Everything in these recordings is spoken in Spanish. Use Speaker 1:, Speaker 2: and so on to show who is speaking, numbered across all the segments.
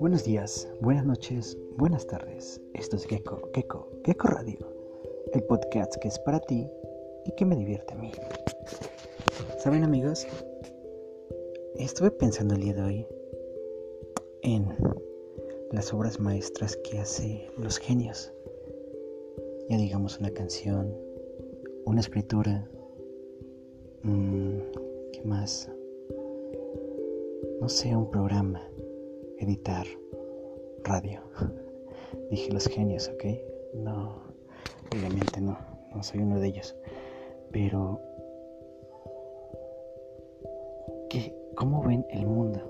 Speaker 1: Buenos días, buenas noches, buenas tardes. Esto es Gecko, Gecko, Gecko Radio, el podcast que es para ti y que me divierte a mí. ¿Saben amigos? Estuve pensando el día de hoy en las obras maestras que hace los genios. Ya digamos una canción, una escritura, ¿qué más? No sé, un programa editar radio. Dije los genios, ¿ok? No, obviamente no, no soy uno de ellos. Pero, ¿qué, ¿cómo ven el mundo?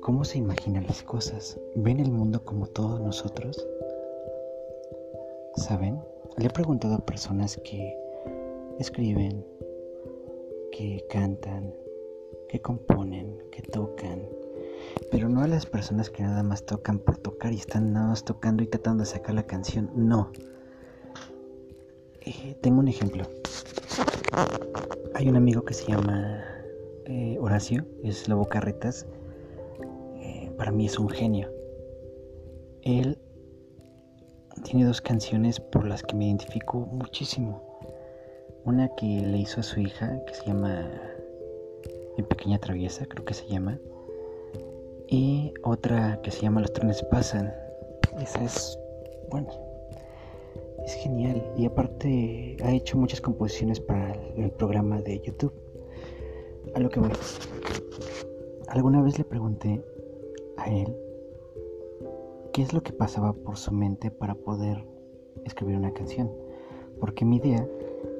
Speaker 1: ¿Cómo se imaginan las cosas? ¿Ven el mundo como todos nosotros? ¿Saben? Le he preguntado a personas que escriben, que cantan, que componen, que tocan, pero no a las personas que nada más tocan por tocar y están nada más tocando y tratando de sacar la canción. No. Eh, tengo un ejemplo. Hay un amigo que se llama eh, Horacio, es Lobo Carretas. Eh, para mí es un genio. Él tiene dos canciones por las que me identifico muchísimo. Una que le hizo a su hija, que se llama Mi Pequeña Traviesa, creo que se llama y otra que se llama Los trenes pasan. Esa es, bueno, es genial. Y aparte ha hecho muchas composiciones para el programa de YouTube. A lo que voy. Alguna vez le pregunté a él qué es lo que pasaba por su mente para poder escribir una canción. Porque mi idea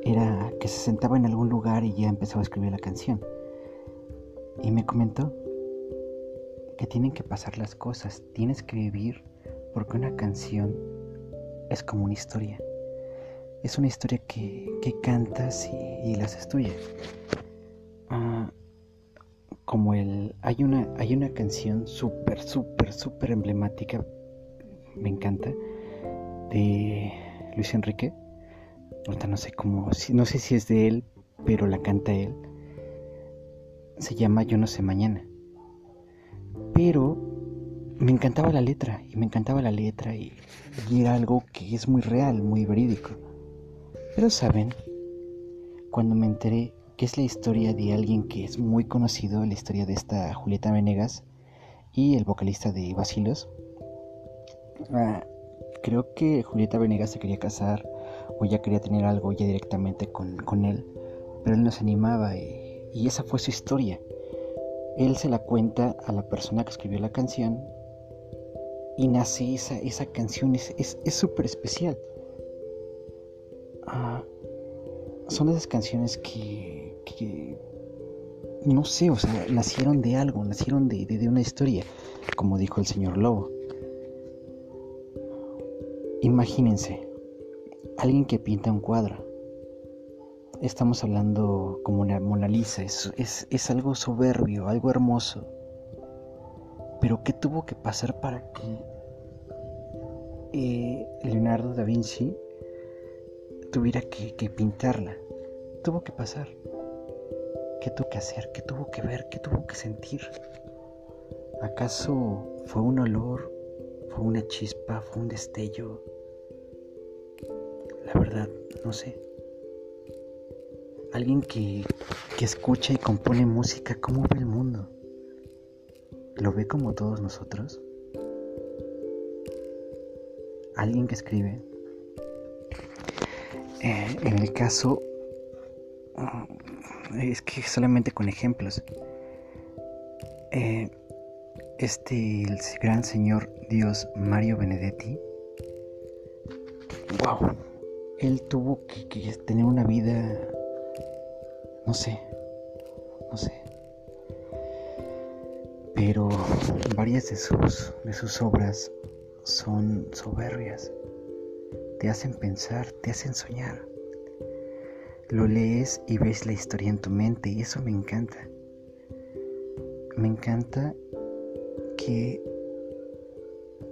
Speaker 1: era que se sentaba en algún lugar y ya empezaba a escribir la canción. Y me comentó que tienen que pasar las cosas, tienes que vivir, porque una canción es como una historia. Es una historia que, cantas y, la haces tuya. Ah, como el. Hay una, hay una canción súper, súper, súper emblemática. Me encanta. De Luis Enrique. Ahorita no sé cómo. No sé si es de él, pero la canta él. Se llama Yo no sé mañana. Pero me encantaba la letra y me encantaba la letra y, era algo que es muy real, muy verídico. Pero saben, cuando me enteré que es la historia de alguien que es muy conocido, la historia de esta Julieta Venegas y el vocalista de Basilos, ah, creo que Julieta Venegas se quería casar o ya quería tener algo ya directamente con, él, pero él no se animaba y esa fue su historia. Él se la cuenta a la persona que escribió la canción y nace esa, esa canción, es súper especial. Ah, son esas canciones que, no sé, o sea, nacieron de algo, nacieron de, de una historia, como dijo el señor Lobo. Imagínense, alguien que pinta un cuadro estamos hablando como una Mona Lisa, es, algo soberbio, algo hermoso. Pero ¿qué tuvo que pasar para que eh, Leonardo da Vinci tuviera que, que pintarla? Tuvo que pasar. ¿Qué tuvo que hacer? ¿Qué tuvo que ver? ¿Qué tuvo que sentir? ¿Acaso fue un olor? ¿Fue una chispa? ¿Fue un destello? La verdad, no sé. Alguien que, escucha y compone música, ¿cómo ve el mundo? ¿Lo ve como todos nosotros? Alguien que escribe. Eh, en el caso, mm, es que solamente con ejemplos. Eh, este, el gran señor Dios Mario Benedetti, wow, él tuvo que tener una vida no sé, no sé. Pero varias de sus, de sus obras son soberbias. Te hacen pensar, te hacen soñar. Lo lees y ves la historia en tu mente y eso me encanta. Me encanta que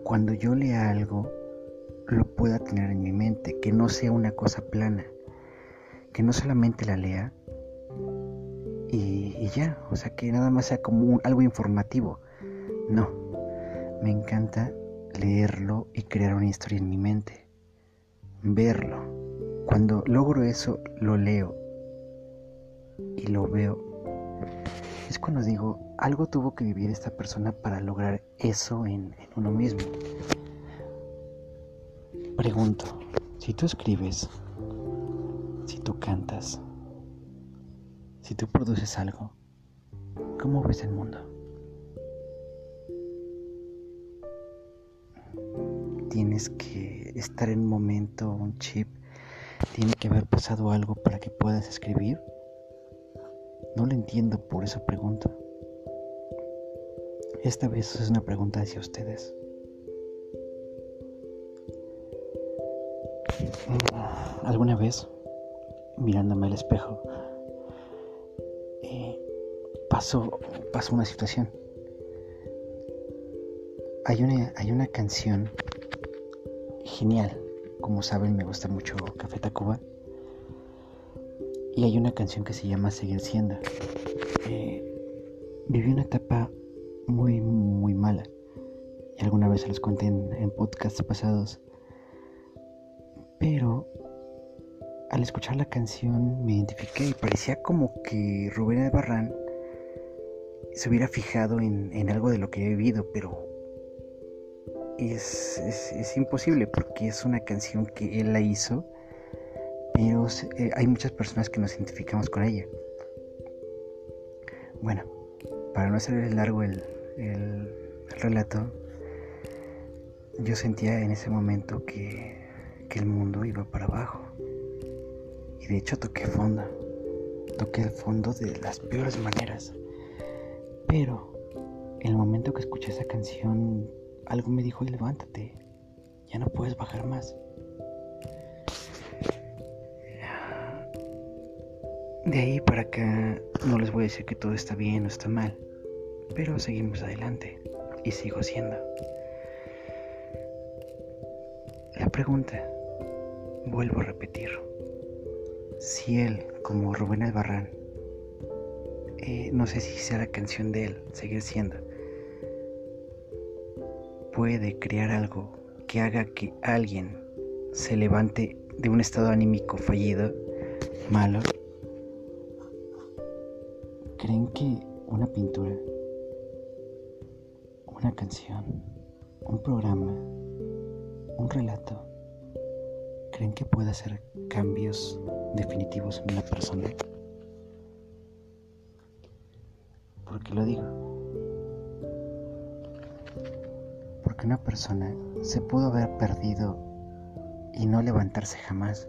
Speaker 1: cuando yo lea algo lo pueda tener en mi mente, que no sea una cosa plana, que no solamente la lea, y, ya, o sea, que nada más sea como algo informativo. No, me encanta leerlo y crear una historia en mi mente, verlo. Cuando logro eso, lo leo y lo veo. Es cuando digo, algo tuvo que vivir esta persona para lograr eso en, en uno mismo. Pregunto, si tú escribes, si tú cantas, si tú produces algo, ¿cómo ves el mundo? Tienes que estar en un momento, un chip, tiene que haber pasado algo para que puedas escribir. No lo entiendo, por eso pregunto. Esta vez es una pregunta hacia ustedes. Alguna vez, mirándome al espejo, eh, pasó, pasó una situación. Hay una, hay una canción genial. Como saben, me gusta mucho Café Tacuba. Y hay una canción que se llama Seguir siendo. Eh, viví una etapa muy, muy mala. Y alguna vez se los conté en, en podcasts pasados. Pero al escuchar la canción me identifiqué y parecía como que Rubén Albarrán se hubiera fijado en, algo de lo que he vivido, pero es, imposible porque es una canción que él la hizo, pero eh, hay muchas personas que nos identificamos con ella. Bueno, para no hacer largo el, el relato, yo sentía en ese momento que que el mundo iba para abajo. Y de hecho toqué fondo. Toqué el fondo de las peores maneras. Pero en el momento que escuché esa canción, algo me dijo, levántate, ya no puedes bajar más. De ahí para acá no les voy a decir que todo está bien o está mal, pero seguimos adelante y sigo siendo. La pregunta Vuelvo a repetir, si él, como Rubén Albarrán, eh, no sé si sea la canción de él, seguir siendo, puede crear algo que haga que alguien se levante de un estado anímico fallido, malo, ¿creen que una pintura, una canción, un programa, un relato, ¿Creen que puede hacer cambios definitivos en una persona? ¿Por qué lo digo? Porque una persona se pudo haber perdido y no levantarse jamás,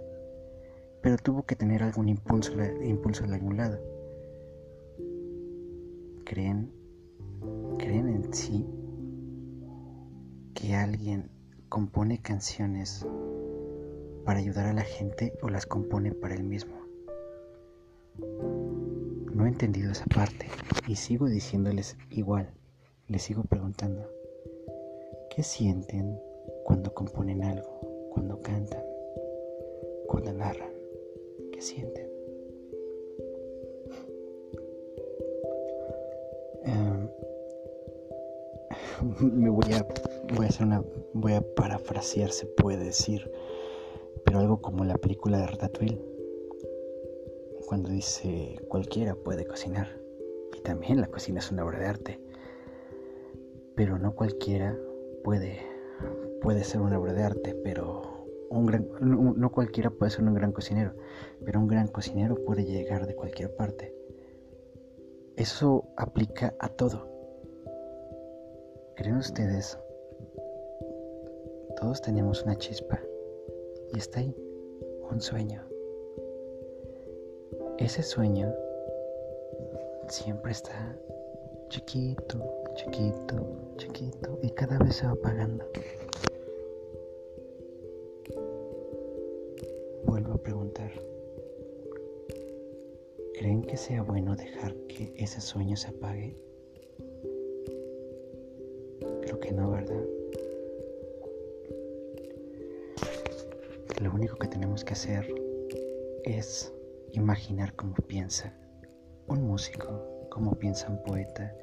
Speaker 1: pero tuvo que tener algún impulso, impulso de algún lado. ¿Creen, creen en sí que alguien compone canciones para ayudar a la gente o las compone para él mismo. No he entendido esa parte y sigo diciéndoles igual, les sigo preguntando, ¿qué sienten cuando componen algo, cuando cantan, cuando narran? ¿Qué sienten? Em, me voy a voy a hacer una voy a parafrasear se puede decir pero algo como la película de Ratatouille, cuando dice cualquiera puede cocinar, y también la cocina es una obra de arte, pero no cualquiera puede, puede ser una obra de arte, pero un gran, no, cualquiera puede ser un gran cocinero, pero un gran cocinero puede llegar de cualquier parte. Eso aplica a todo. ¿Creen ustedes? Todos tenemos una chispa y está ahí, un sueño. Ese sueño siempre está chiquito, chiquito, chiquito y cada vez se va apagando. Vuelvo a preguntar, ¿creen que sea bueno dejar que ese sueño se apague? Lo que tenemos que hacer es imaginar cómo piensa un músico, cómo piensa un poeta,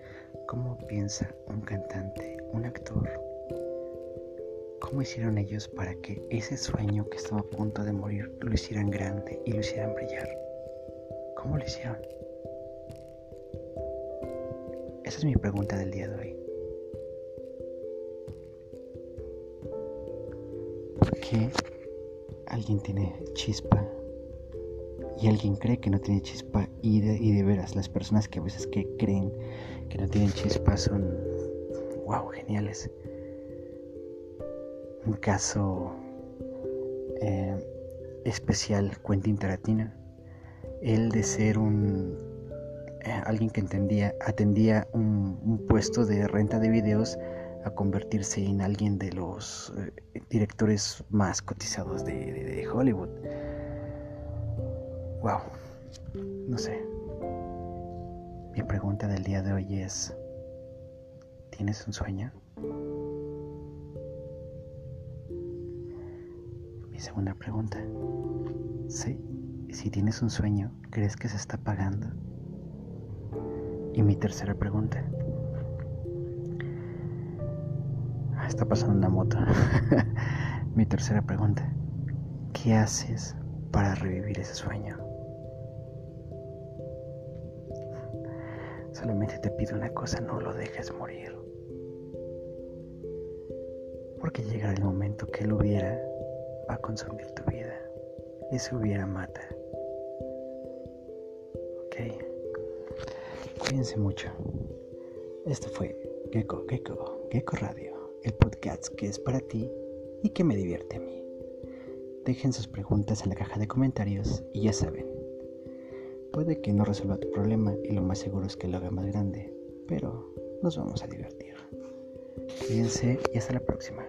Speaker 1: cómo piensa un cantante, un actor. ¿Cómo hicieron ellos para que ese sueño que estaba a punto de morir lo hicieran grande y lo hicieran brillar? ¿Cómo lo hicieron? Esa es mi pregunta del día de hoy. ¿Por qué alguien tiene chispa y alguien cree que no tiene chispa y de, y de veras las personas que a veces que creen que no tienen chispa son wow geniales. Un caso eh, especial Quentin Tarantino. Él de ser un eh, alguien que entendía atendía un, puesto de renta de videos a convertirse en alguien de los eh, directores más cotizados de Hollywood Wow, no sé. Mi pregunta del día de hoy es, ¿tienes un sueño? Mi segunda pregunta, ¿sí? Si tienes un sueño, ¿crees que se está pagando? Y mi tercera pregunta, está pasando una moto. mi tercera pregunta, ¿qué haces para revivir ese sueño? Solamente te pido una cosa, no lo dejes morir. Porque llegará el momento que él hubiera va a consumir tu vida. Y si hubiera mata. Ok. Cuídense mucho. Esto fue Gecko, Gecko, Gecko Radio, el podcast que es para ti y que me divierte a mí. Dejen sus preguntas en la caja de comentarios y ya saben, Puede que no resuelva tu problema y lo más seguro es que lo haga más grande, pero nos vamos a divertir. Cuídense y hasta la próxima.